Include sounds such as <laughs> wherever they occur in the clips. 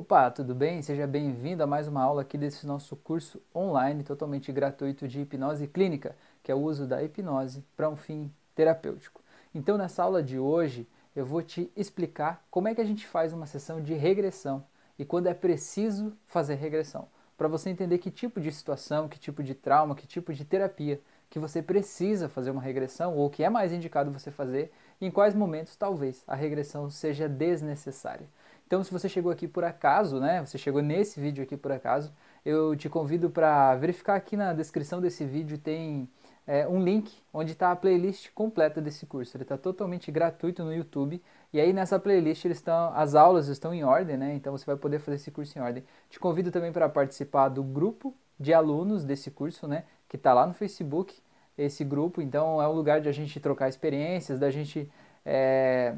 Opa, tudo bem? Seja bem-vindo a mais uma aula aqui desse nosso curso online totalmente gratuito de hipnose clínica, que é o uso da hipnose para um fim terapêutico. Então, nessa aula de hoje, eu vou te explicar como é que a gente faz uma sessão de regressão e quando é preciso fazer regressão, para você entender que tipo de situação, que tipo de trauma, que tipo de terapia que você precisa fazer uma regressão ou que é mais indicado você fazer e em quais momentos talvez a regressão seja desnecessária. Então, se você chegou aqui por acaso, né, você chegou nesse vídeo aqui por acaso, eu te convido para verificar aqui na descrição desse vídeo tem é, um link onde está a playlist completa desse curso. Ele está totalmente gratuito no YouTube e aí nessa playlist eles estão, as aulas estão em ordem, né? Então você vai poder fazer esse curso em ordem. Te convido também para participar do grupo de alunos desse curso, né? Que está lá no Facebook, esse grupo. Então é um lugar de a gente trocar experiências, da gente é,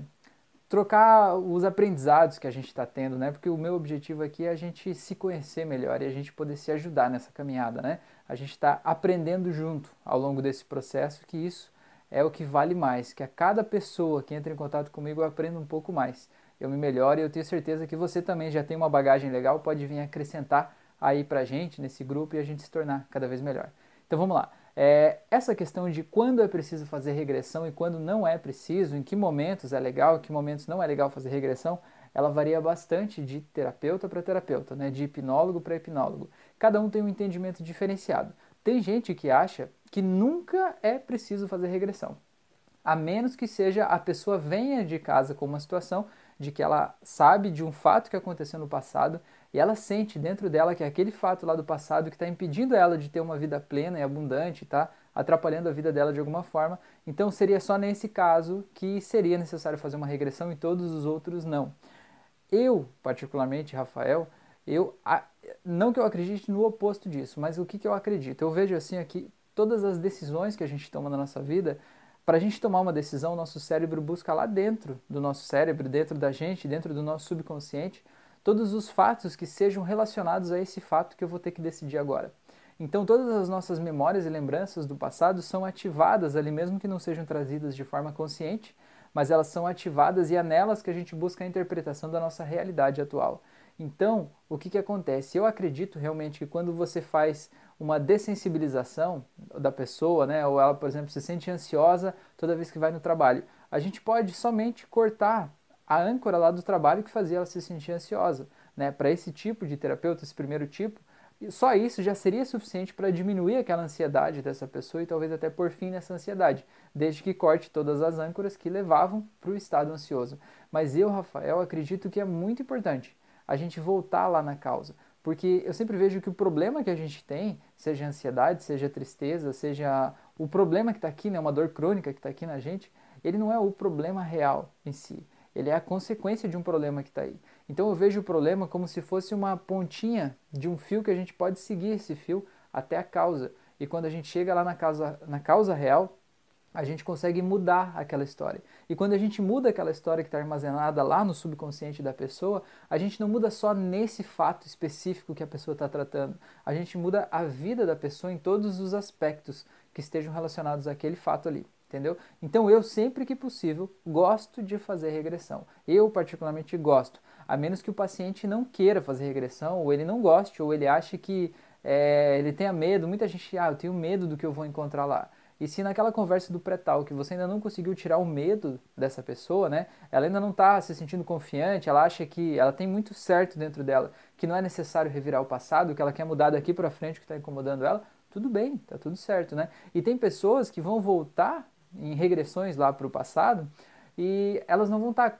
trocar os aprendizados que a gente está tendo, né? Porque o meu objetivo aqui é a gente se conhecer melhor e a gente poder se ajudar nessa caminhada, né? A gente está aprendendo junto ao longo desse processo, que isso é o que vale mais, que a cada pessoa que entra em contato comigo eu um pouco mais, eu me melhoro e eu tenho certeza que você também já tem uma bagagem legal, pode vir acrescentar aí pra gente nesse grupo e a gente se tornar cada vez melhor. Então vamos lá. É, essa questão de quando é preciso fazer regressão e quando não é preciso, em que momentos é legal, em que momentos não é legal fazer regressão, ela varia bastante de terapeuta para terapeuta, né? de hipnólogo para hipnólogo. Cada um tem um entendimento diferenciado. Tem gente que acha que nunca é preciso fazer regressão, a menos que seja a pessoa venha de casa com uma situação de que ela sabe de um fato que aconteceu no passado e ela sente dentro dela que é aquele fato lá do passado que está impedindo ela de ter uma vida plena e abundante, tá? atrapalhando a vida dela de alguma forma. Então seria só nesse caso que seria necessário fazer uma regressão e todos os outros não. Eu, particularmente, Rafael, eu não que eu acredite no oposto disso, mas o que, que eu acredito? Eu vejo assim aqui todas as decisões que a gente toma na nossa vida para a gente tomar uma decisão, nosso cérebro busca lá dentro do nosso cérebro, dentro da gente, dentro do nosso subconsciente, todos os fatos que sejam relacionados a esse fato que eu vou ter que decidir agora. Então, todas as nossas memórias e lembranças do passado são ativadas ali, mesmo que não sejam trazidas de forma consciente, mas elas são ativadas e é nelas que a gente busca a interpretação da nossa realidade atual. Então, o que, que acontece? Eu acredito realmente que quando você faz uma dessensibilização da pessoa, né, ou ela, por exemplo, se sente ansiosa toda vez que vai no trabalho, a gente pode somente cortar a âncora lá do trabalho que fazia ela se sentir ansiosa. Né? Para esse tipo de terapeuta, esse primeiro tipo, só isso já seria suficiente para diminuir aquela ansiedade dessa pessoa e talvez até por fim nessa ansiedade, desde que corte todas as âncoras que levavam para o estado ansioso. Mas eu, Rafael, acredito que é muito importante a gente voltar lá na causa. Porque eu sempre vejo que o problema que a gente tem, seja ansiedade, seja tristeza, seja o problema que está aqui, né, uma dor crônica que está aqui na gente, ele não é o problema real em si. Ele é a consequência de um problema que está aí. Então eu vejo o problema como se fosse uma pontinha de um fio que a gente pode seguir esse fio até a causa. E quando a gente chega lá na causa, na causa real, a gente consegue mudar aquela história. E quando a gente muda aquela história que está armazenada lá no subconsciente da pessoa, a gente não muda só nesse fato específico que a pessoa está tratando. A gente muda a vida da pessoa em todos os aspectos que estejam relacionados àquele fato ali. Entendeu? Então eu sempre que possível gosto de fazer regressão. Eu particularmente gosto, a menos que o paciente não queira fazer regressão, ou ele não goste, ou ele ache que é, ele tenha medo. Muita gente, ah, eu tenho medo do que eu vou encontrar lá. E se naquela conversa do pré-tal que você ainda não conseguiu tirar o medo dessa pessoa, né? Ela ainda não está se sentindo confiante, ela acha que ela tem muito certo dentro dela, que não é necessário revirar o passado, que ela quer mudar daqui para frente o que está incomodando ela, tudo bem, tá tudo certo, né? E tem pessoas que vão voltar em regressões lá para o passado e elas não vão estar tá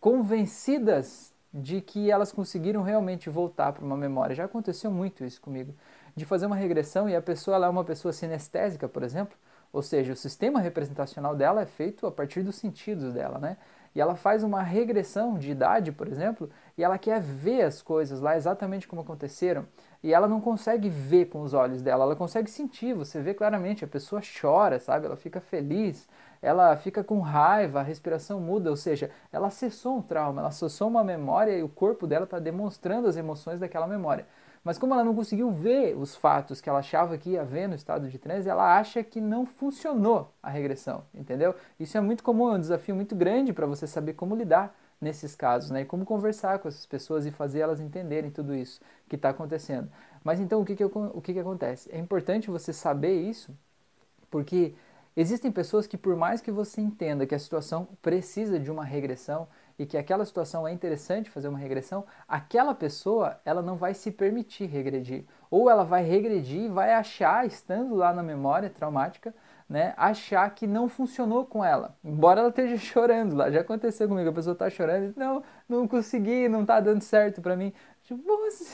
convencidas de que elas conseguiram realmente voltar para uma memória. Já aconteceu muito isso comigo, de fazer uma regressão e a pessoa ela é uma pessoa sinestésica, por exemplo, ou seja, o sistema representacional dela é feito a partir dos sentidos dela, né? E ela faz uma regressão de idade, por exemplo, e ela quer ver as coisas lá exatamente como aconteceram, e ela não consegue ver com os olhos dela, ela consegue sentir, você vê claramente, a pessoa chora, sabe? Ela fica feliz, ela fica com raiva, a respiração muda, ou seja, ela acessou um trauma, ela acessou uma memória e o corpo dela está demonstrando as emoções daquela memória. Mas como ela não conseguiu ver os fatos que ela achava que ia ver no estado de transe, ela acha que não funcionou a regressão, entendeu? Isso é muito comum, é um desafio muito grande para você saber como lidar nesses casos, né? E como conversar com essas pessoas e fazer elas entenderem tudo isso que está acontecendo. Mas então o que, que, o que, que acontece? É importante você saber isso, porque existem pessoas que, por mais que você entenda que a situação precisa de uma regressão e que aquela situação é interessante fazer uma regressão, aquela pessoa ela não vai se permitir regredir. Ou ela vai regredir e vai achar, estando lá na memória traumática, né, achar que não funcionou com ela, embora ela esteja <laughs> chorando lá. Já aconteceu comigo, a pessoa está chorando não, não consegui, não está dando certo para mim. Tipo,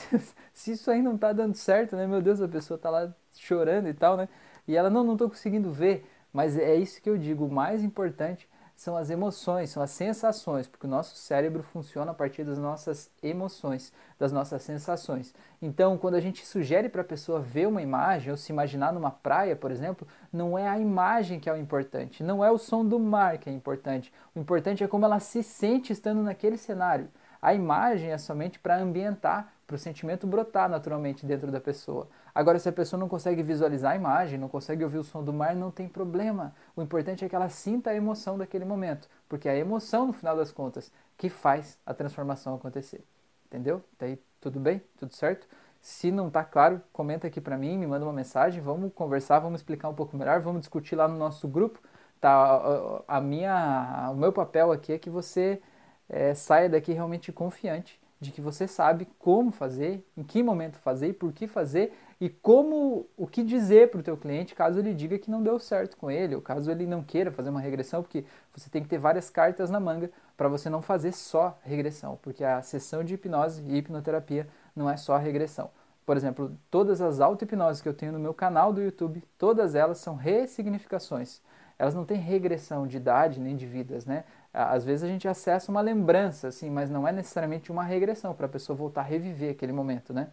<laughs> se isso aí não está dando certo, né, meu Deus, a pessoa está lá chorando e tal, né, e ela, não, não estou conseguindo ver, mas é isso que eu digo, o mais importante são as emoções, são as sensações, porque o nosso cérebro funciona a partir das nossas emoções, das nossas sensações. Então, quando a gente sugere para a pessoa ver uma imagem ou se imaginar numa praia, por exemplo, não é a imagem que é o importante, não é o som do mar que é importante. O importante é como ela se sente estando naquele cenário. A imagem é somente para ambientar, para o sentimento brotar naturalmente dentro da pessoa. Agora, se a pessoa não consegue visualizar a imagem, não consegue ouvir o som do mar, não tem problema. O importante é que ela sinta a emoção daquele momento, porque é a emoção, no final das contas, que faz a transformação acontecer. Entendeu? Daí tudo bem? Tudo certo? Se não está claro, comenta aqui para mim, me manda uma mensagem, vamos conversar, vamos explicar um pouco melhor, vamos discutir lá no nosso grupo. Tá, a minha, o meu papel aqui é que você é, saia daqui realmente confiante de que você sabe como fazer, em que momento fazer e por que fazer e como o que dizer para o teu cliente caso ele diga que não deu certo com ele ou caso ele não queira fazer uma regressão, porque você tem que ter várias cartas na manga para você não fazer só regressão, porque a sessão de hipnose e hipnoterapia não é só regressão. Por exemplo, todas as auto-hipnoses que eu tenho no meu canal do YouTube, todas elas são ressignificações. Elas não têm regressão de idade nem de vidas, né? Às vezes a gente acessa uma lembrança, assim, mas não é necessariamente uma regressão para a pessoa voltar a reviver aquele momento, né?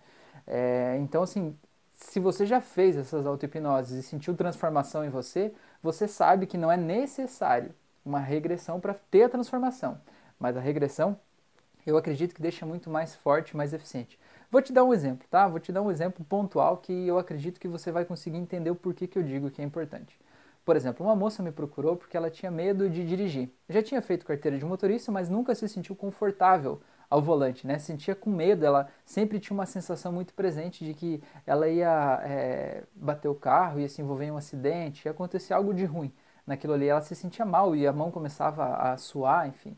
É, então, assim, se você já fez essas auto-hipnoses e sentiu transformação em você, você sabe que não é necessário uma regressão para ter a transformação. Mas a regressão, eu acredito que deixa muito mais forte, mais eficiente. Vou te dar um exemplo, tá? Vou te dar um exemplo pontual que eu acredito que você vai conseguir entender o porquê que eu digo que é importante. Por exemplo, uma moça me procurou porque ela tinha medo de dirigir. Já tinha feito carteira de motorista, mas nunca se sentiu confortável ao volante, né? Sentia com medo, ela sempre tinha uma sensação muito presente de que ela ia é, bater o carro, ia se envolver em um acidente, ia acontecer algo de ruim naquilo ali. Ela se sentia mal e a mão começava a suar, enfim.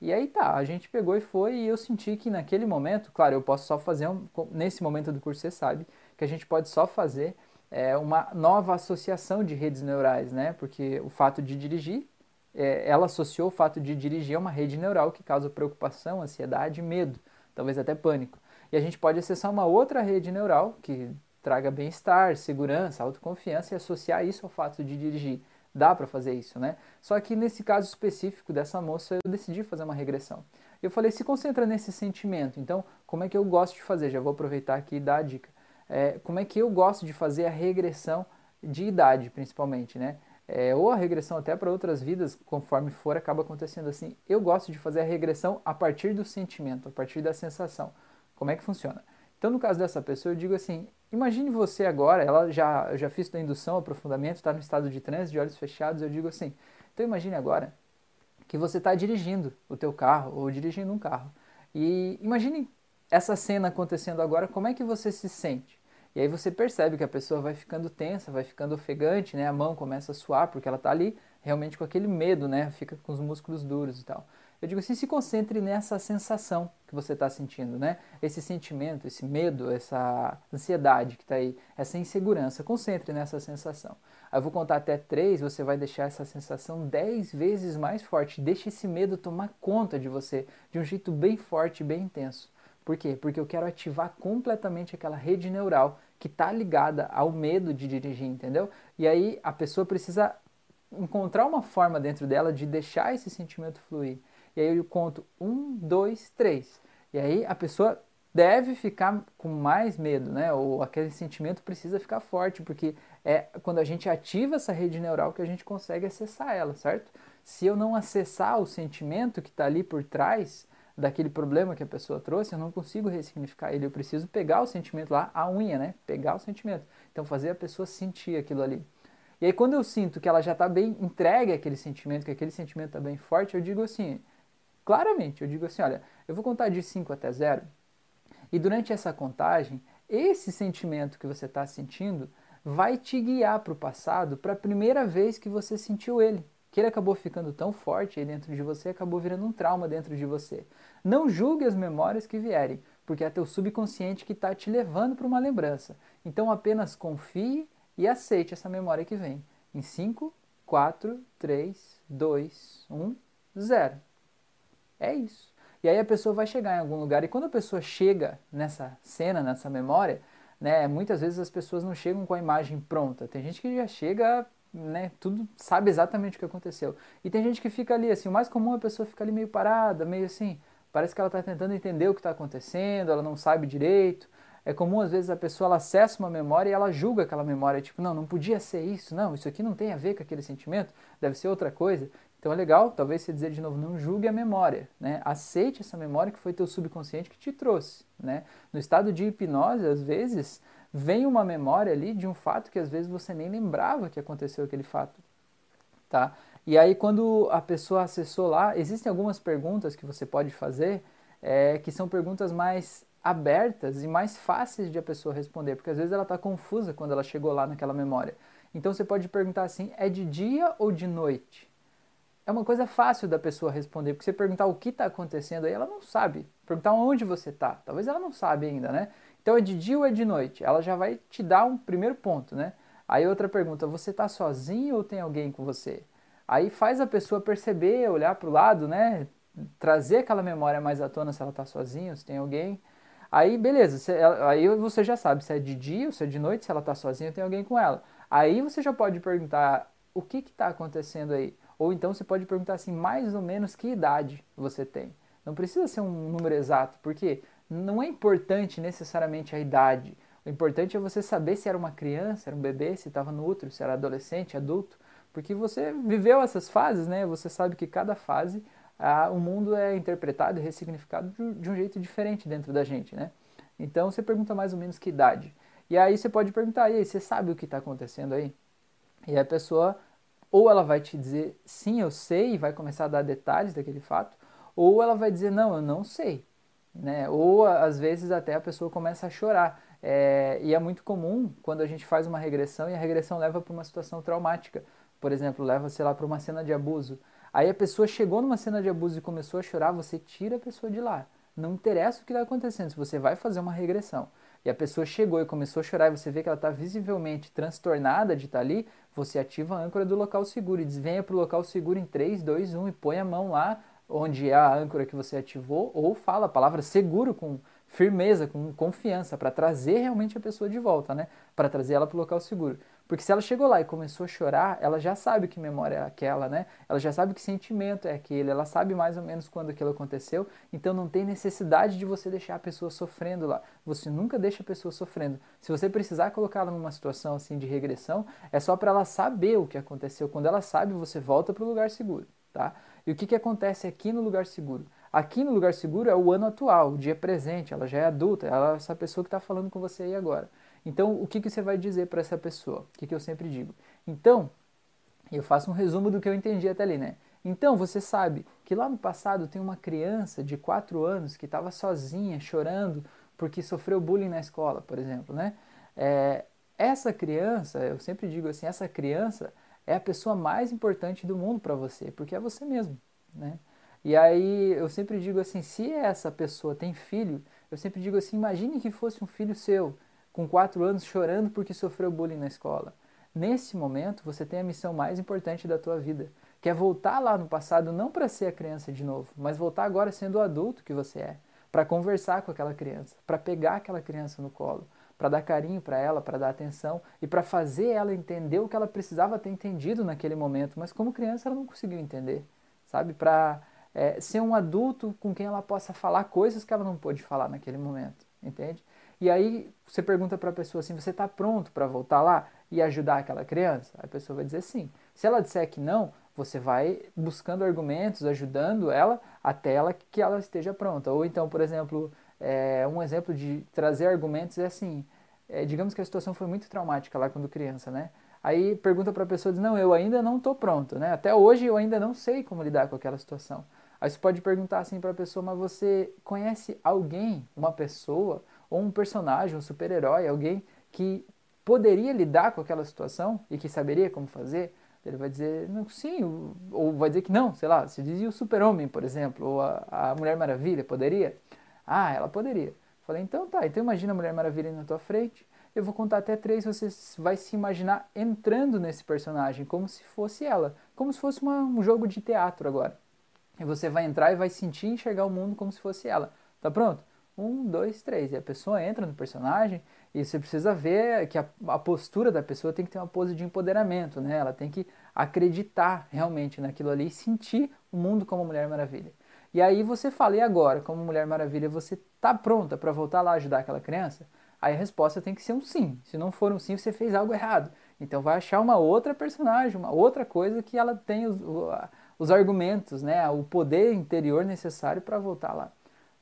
E aí tá, a gente pegou e foi e eu senti que naquele momento, claro, eu posso só fazer, um, nesse momento do curso você sabe, que a gente pode só fazer é, uma nova associação de redes neurais, né? Porque o fato de dirigir, é, ela associou o fato de dirigir a uma rede neural que causa preocupação, ansiedade, medo, talvez até pânico. E a gente pode acessar uma outra rede neural que traga bem-estar, segurança, autoconfiança e associar isso ao fato de dirigir. Dá para fazer isso, né? Só que nesse caso específico dessa moça, eu decidi fazer uma regressão. Eu falei, se concentra nesse sentimento. Então, como é que eu gosto de fazer? Já vou aproveitar aqui e dar a dica é, como é que eu gosto de fazer a regressão de idade, principalmente, né? É, ou a regressão até para outras vidas, conforme for, acaba acontecendo assim. Eu gosto de fazer a regressão a partir do sentimento, a partir da sensação. Como é que funciona? Então, no caso dessa pessoa, eu digo assim: imagine você agora, ela já, eu já fiz da indução, aprofundamento, está no estado de transe, de olhos fechados. Eu digo assim: então, imagine agora que você está dirigindo o teu carro ou dirigindo um carro. E imagine essa cena acontecendo agora, como é que você se sente? E aí você percebe que a pessoa vai ficando tensa, vai ficando ofegante, né? A mão começa a suar porque ela está ali realmente com aquele medo, né? Fica com os músculos duros e tal. Eu digo assim, se concentre nessa sensação que você está sentindo, né? Esse sentimento, esse medo, essa ansiedade que está aí, essa insegurança. Concentre nessa sensação. Aí eu vou contar até três, você vai deixar essa sensação dez vezes mais forte. Deixe esse medo tomar conta de você de um jeito bem forte, bem intenso. Por quê? Porque eu quero ativar completamente aquela rede neural que está ligada ao medo de dirigir, entendeu? E aí a pessoa precisa encontrar uma forma dentro dela de deixar esse sentimento fluir. E aí eu conto um, dois, três. E aí a pessoa deve ficar com mais medo, né? Ou aquele sentimento precisa ficar forte, porque é quando a gente ativa essa rede neural que a gente consegue acessar ela, certo? Se eu não acessar o sentimento que está ali por trás, daquele problema que a pessoa trouxe, eu não consigo ressignificar ele. Eu preciso pegar o sentimento lá, a unha, né? Pegar o sentimento. Então, fazer a pessoa sentir aquilo ali. E aí, quando eu sinto que ela já está bem entregue àquele sentimento, que aquele sentimento está bem forte, eu digo assim: claramente. Eu digo assim: olha, eu vou contar de 5 até 0, e durante essa contagem, esse sentimento que você está sentindo vai te guiar para o passado para a primeira vez que você sentiu ele. Que ele acabou ficando tão forte aí dentro de você, acabou virando um trauma dentro de você. Não julgue as memórias que vierem, porque é teu subconsciente que está te levando para uma lembrança. Então apenas confie e aceite essa memória que vem. Em 5, 4, 3, 2, 1, 0. É isso. E aí a pessoa vai chegar em algum lugar. E quando a pessoa chega nessa cena, nessa memória, né, muitas vezes as pessoas não chegam com a imagem pronta. Tem gente que já chega, né, tudo sabe exatamente o que aconteceu. E tem gente que fica ali, assim, o mais comum é a pessoa ficar ali meio parada, meio assim, parece que ela está tentando entender o que está acontecendo, ela não sabe direito. É comum, às vezes, a pessoa ela acessa uma memória e ela julga aquela memória, tipo, não, não podia ser isso, não, isso aqui não tem a ver com aquele sentimento, deve ser outra coisa. Então é legal, talvez você dizer de novo, não julgue a memória, né? Aceite essa memória que foi teu subconsciente que te trouxe, né? No estado de hipnose, às vezes, vem uma memória ali de um fato que às vezes você nem lembrava que aconteceu aquele fato, tá? E aí quando a pessoa acessou lá, existem algumas perguntas que você pode fazer, é, que são perguntas mais abertas e mais fáceis de a pessoa responder, porque às vezes ela está confusa quando ela chegou lá naquela memória. Então você pode perguntar assim: é de dia ou de noite? é uma coisa fácil da pessoa responder, porque você perguntar o que está acontecendo aí, ela não sabe. Perguntar onde você está, talvez ela não sabe ainda, né? Então é de dia ou é de noite? Ela já vai te dar um primeiro ponto, né? Aí outra pergunta, você está sozinho ou tem alguém com você? Aí faz a pessoa perceber, olhar para o lado, né? Trazer aquela memória mais à tona se ela está sozinha, se tem alguém. Aí beleza, aí você já sabe se é de dia ou se é de noite, se ela está sozinha ou tem alguém com ela. Aí você já pode perguntar o que está acontecendo aí. Ou então você pode perguntar assim, mais ou menos que idade você tem. Não precisa ser um número exato, porque não é importante necessariamente a idade. O importante é você saber se era uma criança, era um bebê, se estava no útero, se era adolescente, adulto, porque você viveu essas fases, né? Você sabe que cada fase o mundo é interpretado e ressignificado de, de um jeito diferente dentro da gente, né? Então você pergunta mais ou menos que idade. E aí você pode perguntar, e aí, você sabe o que está acontecendo aí? E a pessoa ou ela vai te dizer sim, eu sei, e vai começar a dar detalhes daquele fato, ou ela vai dizer não, eu não sei. Né? Ou às vezes até a pessoa começa a chorar. É, e é muito comum quando a gente faz uma regressão e a regressão leva para uma situação traumática. Por exemplo, leva, sei lá, para uma cena de abuso. Aí a pessoa chegou numa cena de abuso e começou a chorar, você tira a pessoa de lá. Não interessa o que está acontecendo, se você vai fazer uma regressão e a pessoa chegou e começou a chorar e você vê que ela está visivelmente transtornada de estar tá ali, você ativa a âncora do local seguro e diz: venha para o local seguro em 3, 2, 1 e põe a mão lá onde é a âncora que você ativou, ou fala a palavra seguro com firmeza, com confiança, para trazer realmente a pessoa de volta, né? Para trazer ela para o local seguro. Porque se ela chegou lá e começou a chorar, ela já sabe que memória é aquela, né? Ela já sabe que sentimento é aquele, ela sabe mais ou menos quando aquilo aconteceu, então não tem necessidade de você deixar a pessoa sofrendo lá. Você nunca deixa a pessoa sofrendo. Se você precisar colocá-la numa situação assim de regressão, é só para ela saber o que aconteceu. Quando ela sabe, você volta para o lugar seguro, tá? E o que, que acontece aqui no lugar seguro? Aqui no lugar seguro é o ano atual, o dia presente, ela já é adulta, ela é essa pessoa que está falando com você aí agora. Então, o que, que você vai dizer para essa pessoa? O que, que eu sempre digo? Então, eu faço um resumo do que eu entendi até ali, né? Então, você sabe que lá no passado tem uma criança de 4 anos que estava sozinha, chorando, porque sofreu bullying na escola, por exemplo, né? É, essa criança, eu sempre digo assim, essa criança é a pessoa mais importante do mundo para você, porque é você mesmo, né? E aí eu sempre digo assim, se essa pessoa tem filho, eu sempre digo assim, imagine que fosse um filho seu, com quatro anos chorando porque sofreu bullying na escola. Nesse momento, você tem a missão mais importante da tua vida, que é voltar lá no passado não para ser a criança de novo, mas voltar agora sendo o adulto que você é, para conversar com aquela criança, para pegar aquela criança no colo, para dar carinho para ela, para dar atenção e para fazer ela entender o que ela precisava ter entendido naquele momento, mas como criança ela não conseguiu entender, sabe? Para é, ser um adulto com quem ela possa falar coisas que ela não pôde falar naquele momento, entende? E aí você pergunta para a pessoa assim: você está pronto para voltar lá e ajudar aquela criança? A pessoa vai dizer sim. Se ela disser que não, você vai buscando argumentos, ajudando ela até ela que ela esteja pronta. Ou então, por exemplo, é, um exemplo de trazer argumentos é assim: é, digamos que a situação foi muito traumática lá quando criança, né? Aí pergunta para a pessoa, diz, não, eu ainda não estou pronto, né? Até hoje eu ainda não sei como lidar com aquela situação. Aí você pode perguntar assim para a pessoa, mas você conhece alguém, uma pessoa, ou um personagem, um super-herói, alguém que poderia lidar com aquela situação e que saberia como fazer? Ele vai dizer, não, sim, ou vai dizer que não, sei lá, se dizia o super-homem, por exemplo, ou a, a Mulher Maravilha, poderia? Ah, ela poderia. Falei, então tá, então imagina a Mulher Maravilha na tua frente, eu vou contar até três, você vai se imaginar entrando nesse personagem, como se fosse ela, como se fosse uma, um jogo de teatro agora. E você vai entrar e vai sentir enxergar o mundo como se fosse ela. Tá pronto? Um, dois, três. E a pessoa entra no personagem e você precisa ver que a, a, postura da pessoa tem que ter uma pose de empoderamento, né? Ela tem que acreditar realmente naquilo ali e sentir o mundo como Mulher Maravilha. E aí você fala, e agora, como Mulher Maravilha, você tá pronta para voltar lá ajudar aquela criança? Aí a resposta tem que ser um sim. Se não for um sim, você fez algo errado. Então vai achar uma outra personagem, uma outra coisa que ela tem os, os argumentos, né? O poder interior necessário para voltar lá,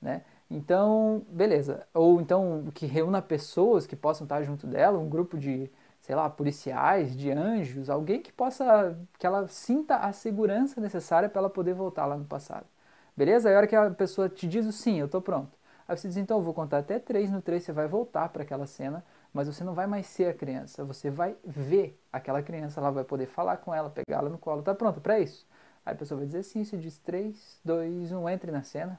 né? Então, beleza. Ou então que reúna pessoas que possam estar junto dela, um grupo de, sei lá, policiais, de anjos, alguém que possa, que ela sinta a segurança necessária para ela poder voltar lá no passado. Beleza? A hora que a pessoa te diz o sim, eu tô pronto. Aí você diz, então eu vou contar até três, no três você vai voltar para aquela cena, mas você não vai mais ser a criança, você vai ver aquela criança, ela vai poder falar com ela, pegá-la no colo. Tá pronto para isso? Aí a pessoa vai dizer sim, você diz três, dois, um, entre na cena.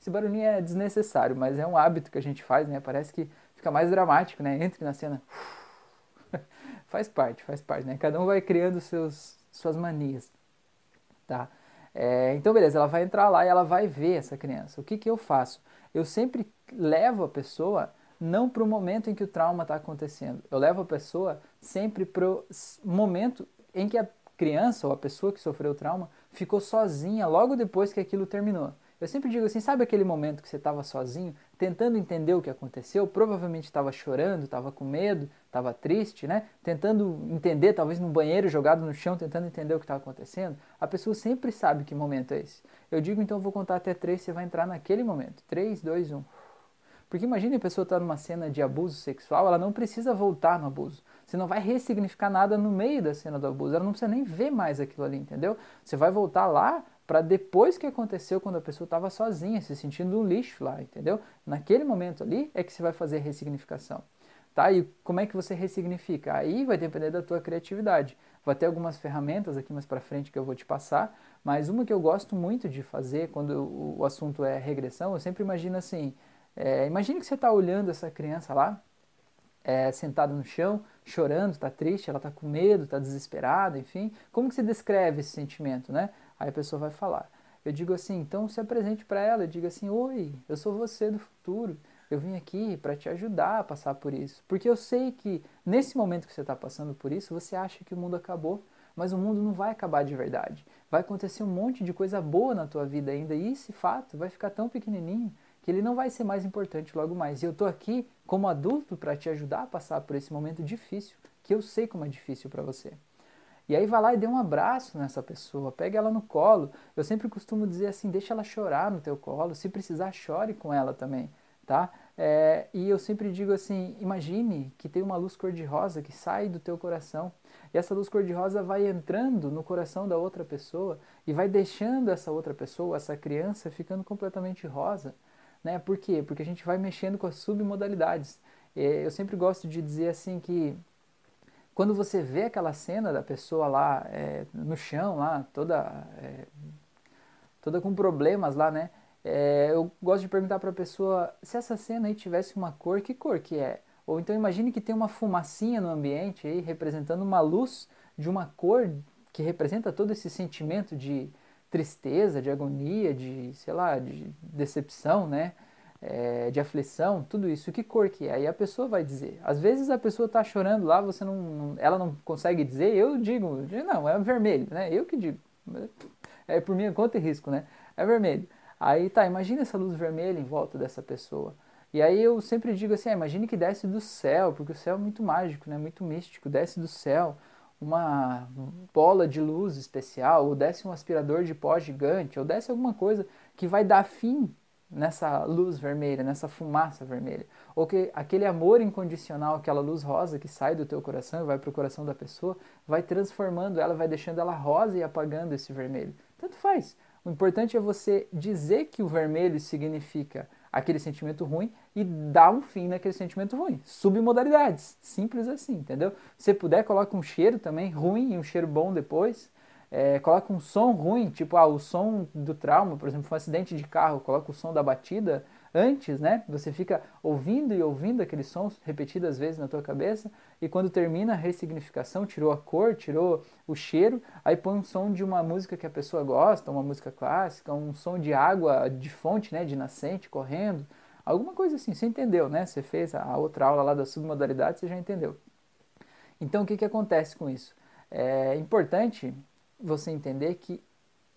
Esse barulhinho é desnecessário, mas é um hábito que a gente faz, né? Parece que fica mais dramático, né? Entre na cena. <laughs> faz parte, faz parte, né? Cada um vai criando seus, suas manias, tá? É, então, beleza, ela vai entrar lá e ela vai ver essa criança. O que, que eu faço? Eu sempre levo a pessoa não para o momento em que o trauma está acontecendo. Eu levo a pessoa sempre para o momento em que a criança ou a pessoa que sofreu o trauma ficou sozinha logo depois que aquilo terminou. Eu sempre digo assim, sabe aquele momento que você estava sozinho, tentando entender o que aconteceu, provavelmente estava chorando, estava com medo, estava triste, né? Tentando entender, talvez no banheiro jogado no chão, tentando entender o que estava acontecendo. A pessoa sempre sabe que momento é esse. Eu digo, então eu vou contar até três, você vai entrar naquele momento. Três, dois, um. Porque imagine a pessoa estar tá numa cena de abuso sexual, ela não precisa voltar no abuso. Você não vai ressignificar nada no meio da cena do abuso, ela não precisa nem ver mais aquilo ali, entendeu? Você vai voltar lá para depois que aconteceu, quando a pessoa estava sozinha, se sentindo um lixo lá, entendeu? Naquele momento ali é que você vai fazer a ressignificação. Tá? E como é que você ressignifica? Aí vai depender da tua criatividade. Vai ter algumas ferramentas aqui mais para frente que eu vou te passar, mas uma que eu gosto muito de fazer quando o assunto é regressão, eu sempre imagino assim, é, imagine que você está olhando essa criança lá, é, sentada no chão, chorando, está triste, ela está com medo, está desesperada, enfim. Como que você descreve esse sentimento, né? Aí a pessoa vai falar. Eu digo assim, então se apresente para ela, eu digo assim, oi, eu sou você do futuro, eu vim aqui para te ajudar a passar por isso. Porque eu sei que nesse momento que você está passando por isso, você acha que o mundo acabou, mas o mundo não vai acabar de verdade. Vai acontecer um monte de coisa boa na tua vida ainda, e esse fato vai ficar tão pequenininho que ele não vai ser mais importante logo mais. E eu estou aqui como adulto para te ajudar a passar por esse momento difícil, que eu sei como é difícil para você. E aí vai lá e dê um abraço nessa pessoa, pega ela no colo. Eu sempre costumo dizer assim, deixa ela chorar no teu colo, se precisar chore com ela também, tá? É, e eu sempre digo assim, imagine que tem uma luz cor-de-rosa que sai do teu coração. E essa luz cor-de-rosa vai entrando no coração da outra pessoa e vai deixando essa outra pessoa, essa criança, ficando completamente rosa. Né? Por quê? Porque a gente vai mexendo com as submodalidades. É, eu sempre gosto de dizer assim que quando você vê aquela cena da pessoa lá é, no chão, lá, toda, é, toda com problemas lá, né? É, eu gosto de perguntar para a pessoa se essa cena aí tivesse uma cor, que cor que é? Ou então imagine que tem uma fumacinha no ambiente aí representando uma luz de uma cor que representa todo esse sentimento de tristeza, de agonia, de, sei lá, de decepção, né? é, de aflição, tudo isso, que cor que é? Aí a pessoa vai dizer. Às vezes a pessoa está chorando lá, você não, ela não consegue dizer, eu digo, não, é vermelho, né? Eu que digo. É por minha conta e risco, né? É vermelho. Aí tá, imagina essa luz vermelha em volta dessa pessoa. E aí eu sempre digo assim, ah, imagine que desce do céu, porque o céu é muito mágico, né? Muito místico, desce do céu uma bola de luz especial, ou desce um aspirador de pó gigante, ou desce alguma coisa que vai dar fim nessa luz vermelha, nessa fumaça vermelha. Ou que aquele amor incondicional, aquela luz rosa que sai do teu coração e vai para o coração da pessoa, vai transformando ela, vai deixando ela rosa e apagando esse vermelho. Tanto faz. O importante é você dizer que o vermelho significa aquele sentimento ruim e dar um fim naquele sentimento ruim. Submodalidades, simples assim, entendeu? Se puder, coloca um cheiro também ruim e um cheiro bom depois. É, coloca um som ruim, tipo ah, o som do trauma, por exemplo, um acidente de carro, coloca o som da batida antes, né? Você fica ouvindo e ouvindo aqueles sons repetidas vezes na tua cabeça e quando termina a ressignificação, tirou a cor, tirou o cheiro, aí põe um som de uma música que a pessoa gosta, uma música clássica, um som de água de fonte, né, de nascente correndo, alguma coisa assim. Você entendeu, né? Você fez a outra aula lá da submodalidade, você já entendeu. Então, o que que acontece com isso? É importante você entender que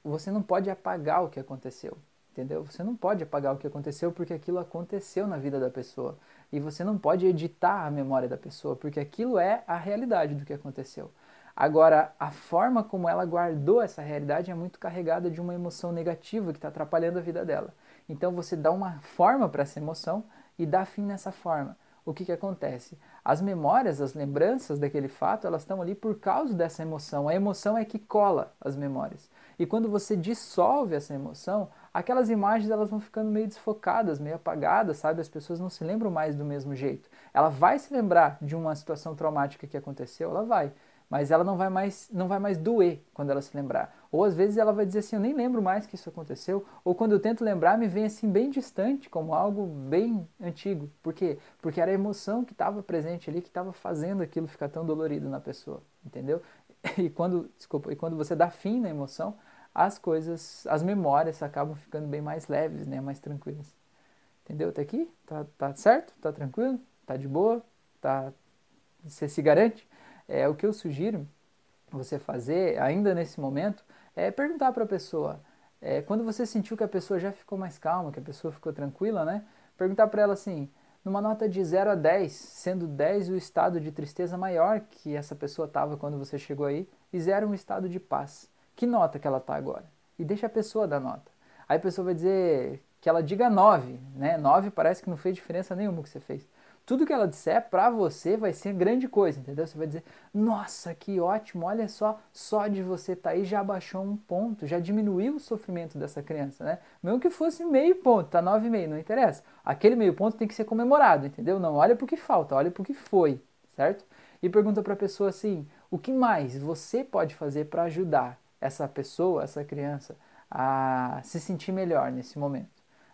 você não pode apagar o que aconteceu entendeu? Você não pode apagar o que aconteceu porque aquilo aconteceu na vida da pessoa. E você não pode editar a memória da pessoa porque aquilo é a realidade do que aconteceu. Agora, a forma como ela guardou essa realidade é muito carregada de uma emoção negativa que está atrapalhando a vida dela. Então você dá uma forma para essa emoção e dá fim nessa forma. O que, que acontece? As memórias, as lembranças daquele fato, elas estão ali por causa dessa emoção. A emoção é que cola as memórias. E quando você dissolve essa emoção, aquelas imagens elas vão ficando meio desfocadas, meio apagadas, sabe? As pessoas não se lembram mais do mesmo jeito. Ela vai se lembrar de uma situação traumática que aconteceu, ela vai, mas ela não vai mais não vai mais doer quando ela se lembrar. Ou às vezes ela vai dizer assim, eu nem lembro mais que isso aconteceu, ou quando eu tento lembrar me vem assim bem distante, como algo bem antigo. Por quê? Porque era a emoção que estava presente ali que estava fazendo aquilo ficar tão dolorido na pessoa, entendeu? <laughs> E quando, desculpa, e quando você dá fim na emoção, as coisas, as memórias acabam ficando bem mais leves, né, mais tranquilas. Entendeu até aqui? Tá, tá certo? Tá tranquilo? Tá de boa? Tá, você se garante? É, o que eu sugiro você fazer, ainda nesse momento, é perguntar para a pessoa, é, quando você sentiu que a pessoa já ficou mais calma, que a pessoa ficou tranquila, né? Perguntar para ela assim, numa nota de 0 a 10, sendo 10 o estado de tristeza maior que essa pessoa estava quando você chegou aí, e 0 um estado de paz que nota que ela está agora. E deixa a pessoa dar nota. Aí a pessoa vai dizer que ela diga 9, né? 9 parece que não fez diferença nenhuma que você fez. Tudo que ela disser para você vai ser grande coisa, entendeu? Você vai dizer: "Nossa, que ótimo, olha só, só de você estar tá aí já baixou um ponto, já diminuiu o sofrimento dessa criança, né? Mesmo que fosse meio ponto, tá 9,5, não interessa. Aquele meio ponto tem que ser comemorado, entendeu? Não olha para o que falta, olha para o que foi, certo? E pergunta para a pessoa assim: "O que mais você pode fazer para ajudar essa pessoa, essa criança, a se sentir melhor nesse momento.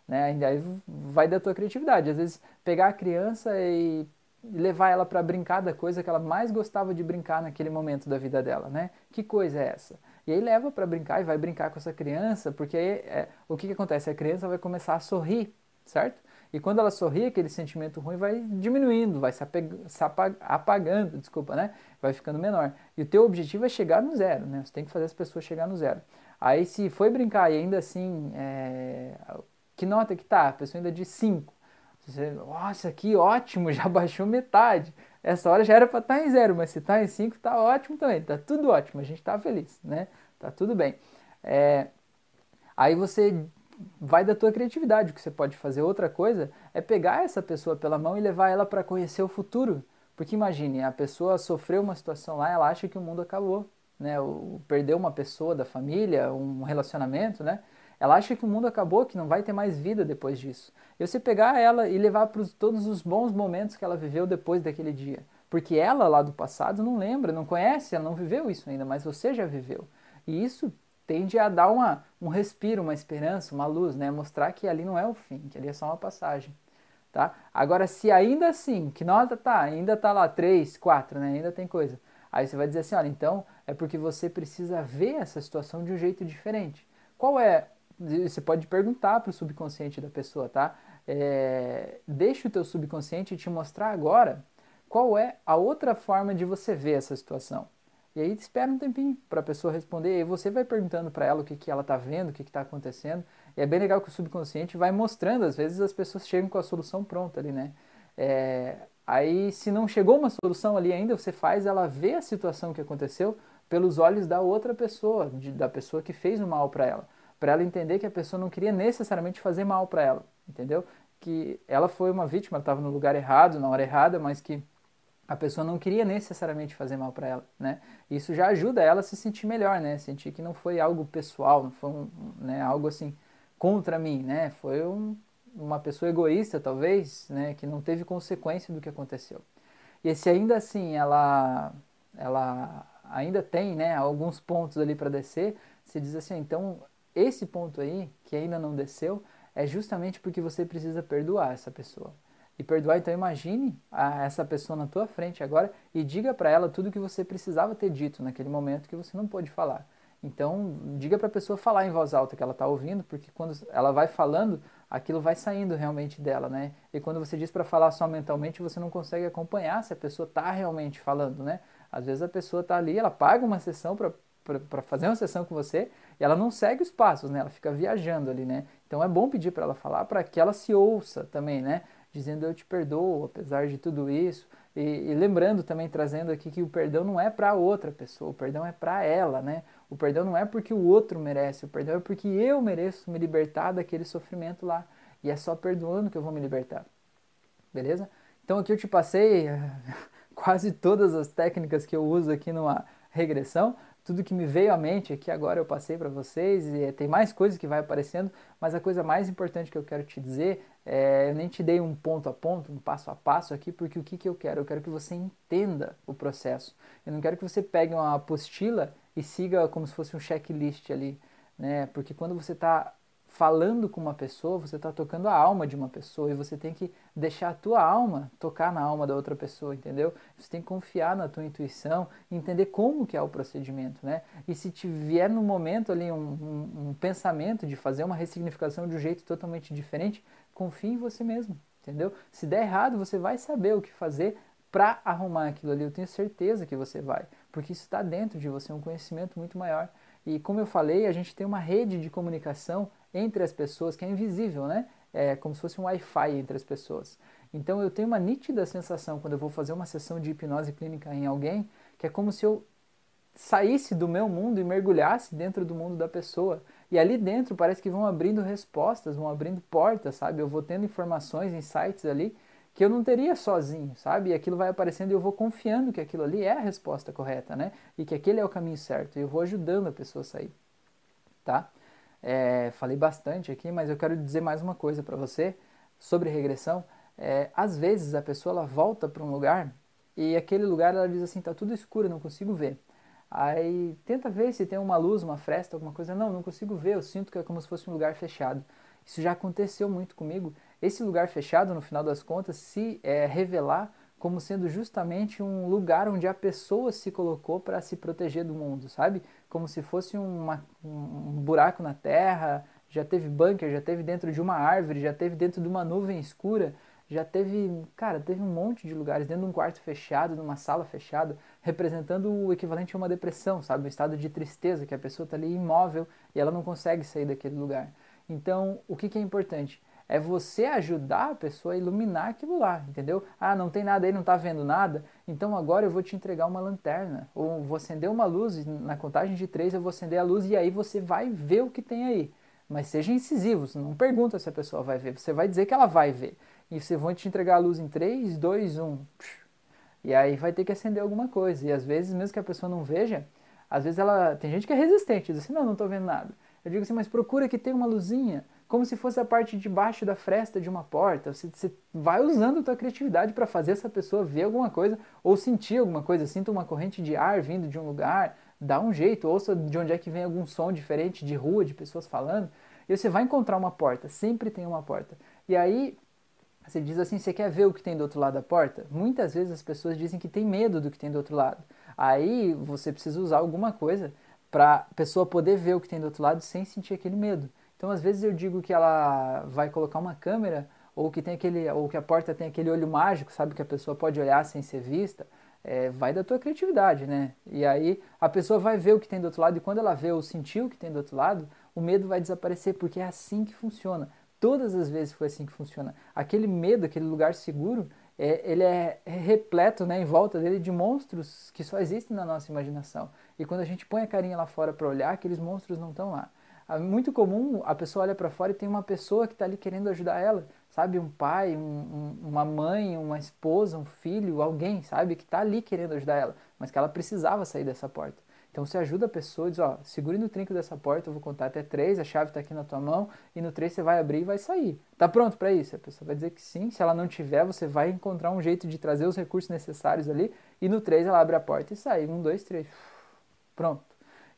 Né? Aí vai da tua criatividade. Às vezes, pegar a criança e levar ela para brincar da coisa que ela mais gostava de brincar naquele momento da vida dela, né? Que coisa é essa? E aí leva para brincar e vai brincar com essa criança, porque aí, é, o que, que acontece? A criança vai começar a sorrir, certo? E quando ela sorri, aquele sentimento ruim vai diminuindo, vai se, se apagando, desculpa, né? Vai ficando menor. E o teu objetivo é chegar no zero, né? Você tem que fazer as pessoas chegar no zero. Aí se foi brincar e ainda assim, é... que nota que tá? A pessoa ainda diz 5. Você, nossa, que ótimo, <laughs> já baixou metade. Essa hora já era para estar tá em zero, mas se está em 5, está ótimo também. Tá tudo ótimo, a gente está feliz, né? Tá tudo bem. É... Aí você vai da tua criatividade. O que você pode fazer outra coisa é pegar essa pessoa pela mão e levar ela para conhecer o futuro. Porque imagine, a pessoa sofreu uma situação lá, ela acha que o mundo acabou, né? Perdeu uma pessoa da família, um relacionamento, né? Ela acha que o mundo acabou, que não vai ter mais vida depois disso. E você pegar ela e levar para todos os bons momentos que ela viveu depois daquele dia. Porque ela lá do passado não lembra, não conhece, ela não viveu isso ainda, mas você já viveu. E isso tende a dar uma, um respiro, uma esperança, uma luz, né? Mostrar que ali não é o fim, que ali é só uma passagem. Tá? Agora, se ainda assim, que nota tá, ainda tá lá 3, 4, né? Ainda tem coisa. Aí você vai dizer assim, olha, então é porque você precisa ver essa situação de um jeito diferente. Qual é? Você pode perguntar para o subconsciente da pessoa, tá? É, deixa o teu subconsciente te mostrar agora qual é a outra forma de você ver essa situação. E aí espera um tempinho para a pessoa responder, e você vai perguntando para ela o que, que ela está vendo, o que está acontecendo. E é bem legal que o subconsciente vai mostrando, às vezes as pessoas chegam com a solução pronta ali, né? É, aí se não chegou uma solução ali ainda, você faz ela ver a situação que aconteceu pelos olhos da outra pessoa, de, da pessoa que fez o mal para ela. Para ela entender que a pessoa não queria necessariamente fazer mal para ela, entendeu? Que ela foi uma vítima, estava no lugar errado, na hora errada, mas que a pessoa não queria necessariamente fazer mal para ela, né? Isso já ajuda ela a se sentir melhor, né? Sentir que não foi algo pessoal, não foi um, né, algo assim contra mim, né? Foi um, uma pessoa egoísta, talvez, né? Que não teve consequência do que aconteceu. E se ainda assim ela, ela ainda tem, né? Alguns pontos ali para descer, se diz assim, então esse ponto aí que ainda não desceu é justamente porque você precisa perdoar essa pessoa e perdoar. Então imagine essa pessoa na tua frente agora e diga para ela tudo que você precisava ter dito naquele momento que você não pôde falar. Então diga para a pessoa falar em voz alta que ela está ouvindo, porque quando ela vai falando, aquilo vai saindo realmente dela, né? E quando você diz para falar só mentalmente, você não consegue acompanhar se a pessoa está realmente falando, né? Às vezes a pessoa está ali, ela paga uma sessão para fazer uma sessão com você e ela não segue os passos, né? Ela fica viajando ali, né? Então é bom pedir para ela falar para que ela se ouça também, né? Dizendo eu te perdoo, apesar de tudo isso. E, e lembrando também, trazendo aqui que o perdão não é para outra pessoa, o perdão é para ela, né? O perdão não é porque o outro merece, o perdão é porque eu mereço me libertar daquele sofrimento lá. E é só perdoando que eu vou me libertar. Beleza? Então aqui eu te passei <laughs> quase todas as técnicas que eu uso aqui numa regressão tudo que me veio à mente aqui agora eu passei para vocês e tem mais coisas que vai aparecendo, mas a coisa mais importante que eu quero te dizer é, eu nem te dei um ponto a ponto, um passo a passo aqui, porque o que, que eu quero? Eu quero que você entenda o processo. Eu não quero que você pegue uma apostila e siga como se fosse um checklist ali, né? Porque quando você está falando com uma pessoa, você está tocando a alma de uma pessoa e você tem que deixar a tua alma tocar na alma da outra pessoa, entendeu? Você tem que confiar na tua intuição, entender como que é o procedimento, né? E se te vier no momento ali um, um, um pensamento de fazer uma ressignificação de um jeito totalmente diferente, confie em você mesmo, entendeu? Se der errado, você vai saber o que fazer para arrumar aquilo ali. Eu tenho certeza que você vai, porque isso está dentro de você, é um conhecimento muito maior. E como eu falei, a gente tem uma rede de comunicação entre as pessoas que é invisível, né? É como se fosse um Wi-Fi entre as pessoas. Então eu tenho uma nítida sensação quando eu vou fazer uma sessão de hipnose clínica em alguém, que é como se eu saísse do meu mundo e mergulhasse dentro do mundo da pessoa. E ali dentro parece que vão abrindo respostas, vão abrindo portas, sabe? Eu vou tendo informações, insights ali que eu não teria sozinho, sabe? E aquilo vai aparecendo e eu vou confiando que aquilo ali é a resposta correta, né? E que aquele é o caminho certo. E eu vou ajudando a pessoa a sair, tá? É, falei bastante aqui, mas eu quero dizer mais uma coisa para você sobre regressão. É, às vezes a pessoa ela volta para um lugar e aquele lugar ela diz assim, tá tudo escuro, não consigo ver. Aí tenta ver se tem uma luz, uma fresta, alguma coisa. Não, não consigo ver, eu sinto que é como se fosse um lugar fechado. Isso já aconteceu muito comigo. Esse lugar fechado, no final das contas, se é, revelar como sendo justamente um lugar onde a pessoa se colocou para se proteger do mundo, sabe? Como se fosse uma, um buraco na terra, já teve bunker, já teve dentro de uma árvore, já teve dentro de uma nuvem escura, já teve, cara, teve um monte de lugares dentro de um quarto fechado, numa sala fechada, representando o equivalente a uma depressão, sabe? Um estado de tristeza, que a pessoa está ali imóvel e ela não consegue sair daquele lugar. Então, o que, que é importante? É você ajudar a pessoa a iluminar aquilo lá, entendeu? Ah, não tem nada aí, não está vendo nada, então agora eu vou te entregar uma lanterna, ou vou acender uma luz, na contagem de três eu vou acender a luz e aí você vai ver o que tem aí. Mas seja incisivo, não pergunta se a pessoa vai ver, você vai dizer que ela vai ver. E você vai te entregar a luz em 3, 2, 1. E aí vai ter que acender alguma coisa. E às vezes, mesmo que a pessoa não veja, às vezes ela. Tem gente que é resistente, diz assim, não, não estou vendo nada. Eu digo assim, mas procura que tenha uma luzinha como se fosse a parte de baixo da fresta de uma porta. Você, você vai usando a tua criatividade para fazer essa pessoa ver alguma coisa ou sentir alguma coisa. Sinta uma corrente de ar vindo de um lugar, dá um jeito, ouça de onde é que vem algum som diferente de rua, de pessoas falando. E você vai encontrar uma porta, sempre tem uma porta. E aí você diz assim, você quer ver o que tem do outro lado da porta? Muitas vezes as pessoas dizem que tem medo do que tem do outro lado. Aí você precisa usar alguma coisa para a pessoa poder ver o que tem do outro lado sem sentir aquele medo. Então, às vezes eu digo que ela vai colocar uma câmera ou que tem aquele, ou que a porta tem aquele olho mágico, sabe que a pessoa pode olhar sem ser vista. É, vai da tua criatividade, né? E aí a pessoa vai ver o que tem do outro lado e quando ela vê ou sentir o que tem do outro lado, o medo vai desaparecer porque é assim que funciona. Todas as vezes foi assim que funciona. Aquele medo, aquele lugar seguro, é, ele é repleto, né, em volta dele de monstros que só existem na nossa imaginação. E quando a gente põe a carinha lá fora para olhar, aqueles monstros não estão lá. É muito comum a pessoa olha para fora e tem uma pessoa que está ali querendo ajudar ela, sabe? Um pai, um, um, uma mãe, uma esposa, um filho, alguém, sabe? Que está ali querendo ajudar ela, mas que ela precisava sair dessa porta. Então você ajuda a pessoa, diz, ó, segure no trinco dessa porta, eu vou contar até três, a chave está aqui na tua mão, e no três você vai abrir e vai sair. Tá pronto para isso? A pessoa vai dizer que sim, se ela não tiver, você vai encontrar um jeito de trazer os recursos necessários ali, e no três ela abre a porta e sai. Um, dois, três. Pronto.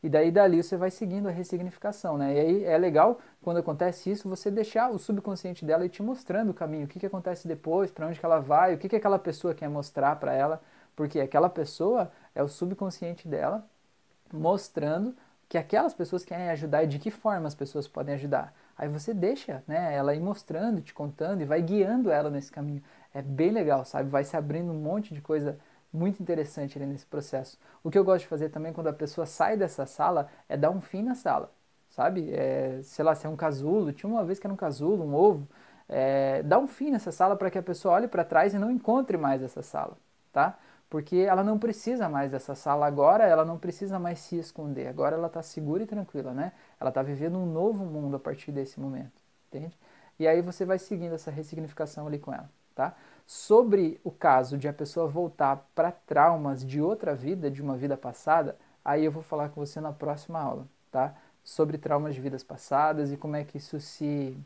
E daí dali você vai seguindo a ressignificação, né? E aí é legal quando acontece isso você deixar o subconsciente dela ir te mostrando o caminho, o que, que acontece depois, para onde que ela vai, o que, que aquela pessoa quer mostrar para ela, porque aquela pessoa é o subconsciente dela mostrando que aquelas pessoas querem ajudar e de que forma as pessoas podem ajudar. Aí você deixa né, ela ir mostrando, te contando e vai guiando ela nesse caminho. É bem legal, sabe? Vai se abrindo um monte de coisa muito interessante ali nesse processo. O que eu gosto de fazer também quando a pessoa sai dessa sala é dar um fim na sala, sabe? É, sei lá, se é um casulo, tinha uma vez que era um casulo, um ovo, é, dá um fim nessa sala para que a pessoa olhe para trás e não encontre mais essa sala, tá? Porque ela não precisa mais dessa sala agora, ela não precisa mais se esconder, agora ela está segura e tranquila, né? Ela está vivendo um novo mundo a partir desse momento, entende? E aí você vai seguindo essa ressignificação ali com ela, tá? Sobre o caso de a pessoa voltar para traumas de outra vida, de uma vida passada, aí eu vou falar com você na próxima aula, tá? Sobre traumas de vidas passadas e como é que isso se,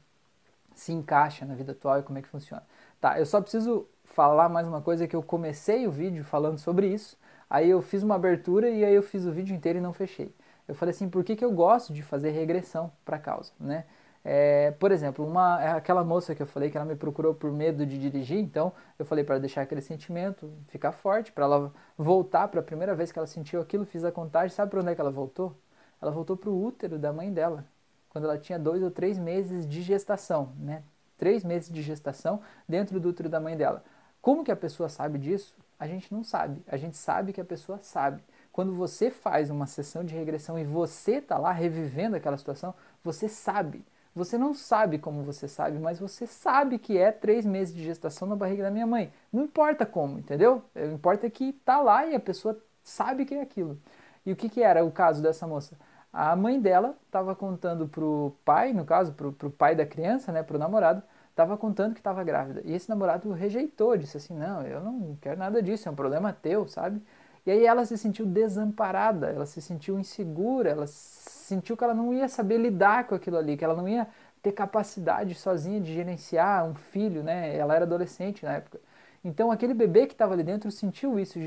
se encaixa na vida atual e como é que funciona. Tá, eu só preciso falar mais uma coisa que eu comecei o vídeo falando sobre isso, aí eu fiz uma abertura e aí eu fiz o vídeo inteiro e não fechei. Eu falei assim, por que, que eu gosto de fazer regressão para causa, né? É, por exemplo, uma, é aquela moça que eu falei que ela me procurou por medo de dirigir, então eu falei para deixar aquele sentimento ficar forte, para ela voltar para a primeira vez que ela sentiu aquilo, fiz a contagem, sabe para onde é que ela voltou? Ela voltou para o útero da mãe dela, quando ela tinha dois ou três meses de gestação, né? Três meses de gestação dentro do útero da mãe dela. Como que a pessoa sabe disso? A gente não sabe. A gente sabe que a pessoa sabe. Quando você faz uma sessão de regressão e você está lá revivendo aquela situação, você sabe você não sabe como você sabe, mas você sabe que é três meses de gestação na barriga da minha mãe. Não importa como, entendeu? O importa é que tá lá e a pessoa sabe que é aquilo. E o que, que era o caso dessa moça? A mãe dela estava contando pro pai, no caso, pro, pro pai da criança, né, pro namorado, estava contando que estava grávida. E esse namorado rejeitou, disse assim: Não, eu não quero nada disso, é um problema teu, sabe? E aí ela se sentiu desamparada, ela se sentiu insegura, ela sentiu que ela não ia saber lidar com aquilo ali, que ela não ia ter capacidade sozinha de gerenciar um filho, né? Ela era adolescente na época. Então aquele bebê que estava ali dentro sentiu isso,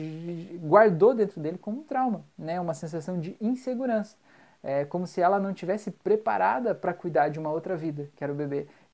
guardou dentro dele como um trauma, né? Uma sensação de insegurança. É como se ela não tivesse preparada para cuidar de uma outra vida, que era o bebê.